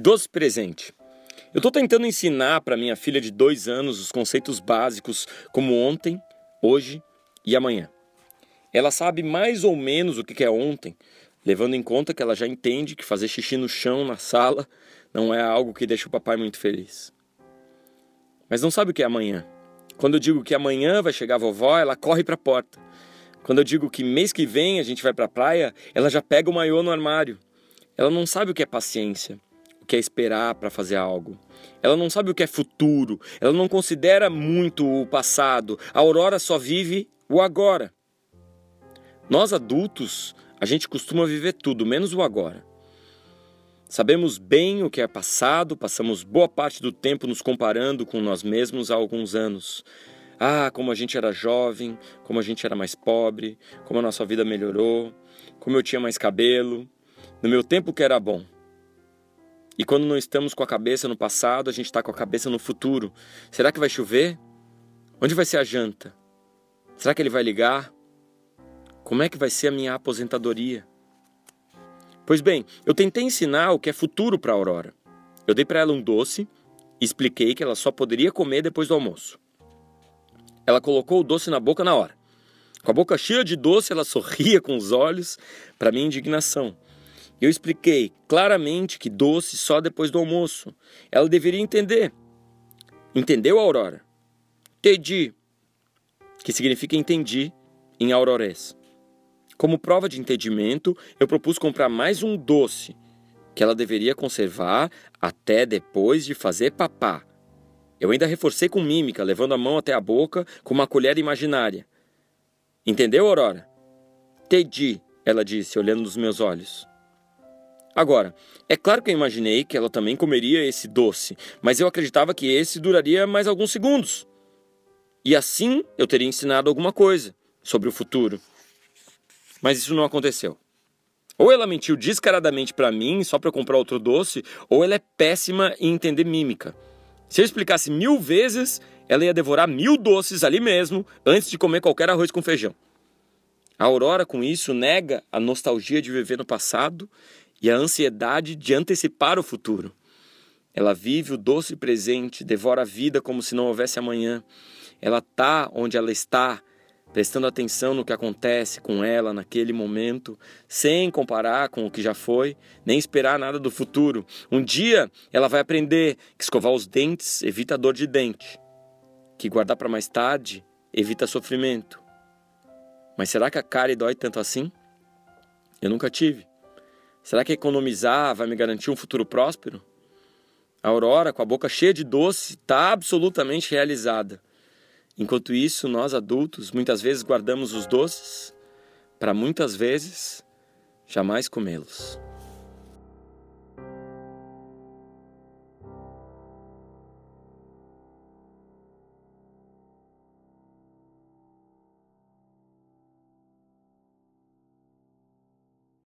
Doce presente. Eu estou tentando ensinar para minha filha de dois anos os conceitos básicos como ontem, hoje e amanhã. Ela sabe mais ou menos o que é ontem, levando em conta que ela já entende que fazer xixi no chão, na sala, não é algo que deixa o papai muito feliz. Mas não sabe o que é amanhã. Quando eu digo que amanhã vai chegar a vovó, ela corre para a porta. Quando eu digo que mês que vem a gente vai para a praia, ela já pega o maiô no armário. Ela não sabe o que é paciência que é esperar para fazer algo. Ela não sabe o que é futuro, ela não considera muito o passado. A Aurora só vive o agora. Nós adultos, a gente costuma viver tudo, menos o agora. Sabemos bem o que é passado, passamos boa parte do tempo nos comparando com nós mesmos há alguns anos. Ah, como a gente era jovem, como a gente era mais pobre, como a nossa vida melhorou, como eu tinha mais cabelo. No meu tempo que era bom. E quando não estamos com a cabeça no passado, a gente está com a cabeça no futuro. Será que vai chover? Onde vai ser a janta? Será que ele vai ligar? Como é que vai ser a minha aposentadoria? Pois bem, eu tentei ensinar o que é futuro para a Aurora. Eu dei para ela um doce e expliquei que ela só poderia comer depois do almoço. Ela colocou o doce na boca na hora. Com a boca cheia de doce, ela sorria com os olhos para minha indignação. Eu expliquei claramente que doce só depois do almoço. Ela deveria entender. Entendeu, Aurora? Entendi, que significa entendi em aurorés. Como prova de entendimento, eu propus comprar mais um doce que ela deveria conservar até depois de fazer papá. Eu ainda reforcei com mímica, levando a mão até a boca com uma colher imaginária. Entendeu, Aurora? Entendi, ela disse, olhando nos meus olhos. Agora, é claro que eu imaginei que ela também comeria esse doce, mas eu acreditava que esse duraria mais alguns segundos. E assim eu teria ensinado alguma coisa sobre o futuro. Mas isso não aconteceu. Ou ela mentiu descaradamente para mim só para comprar outro doce, ou ela é péssima em entender mímica. Se eu explicasse mil vezes, ela ia devorar mil doces ali mesmo antes de comer qualquer arroz com feijão. A Aurora, com isso, nega a nostalgia de viver no passado e a ansiedade de antecipar o futuro. Ela vive o doce presente, devora a vida como se não houvesse amanhã. Ela está onde ela está, prestando atenção no que acontece com ela naquele momento, sem comparar com o que já foi, nem esperar nada do futuro. Um dia ela vai aprender que escovar os dentes evita dor de dente, que guardar para mais tarde evita sofrimento. Mas será que a cárie dói tanto assim? Eu nunca tive. Será que economizar vai me garantir um futuro próspero? A Aurora, com a boca cheia de doce, está absolutamente realizada. Enquanto isso, nós adultos muitas vezes guardamos os doces para muitas vezes jamais comê-los.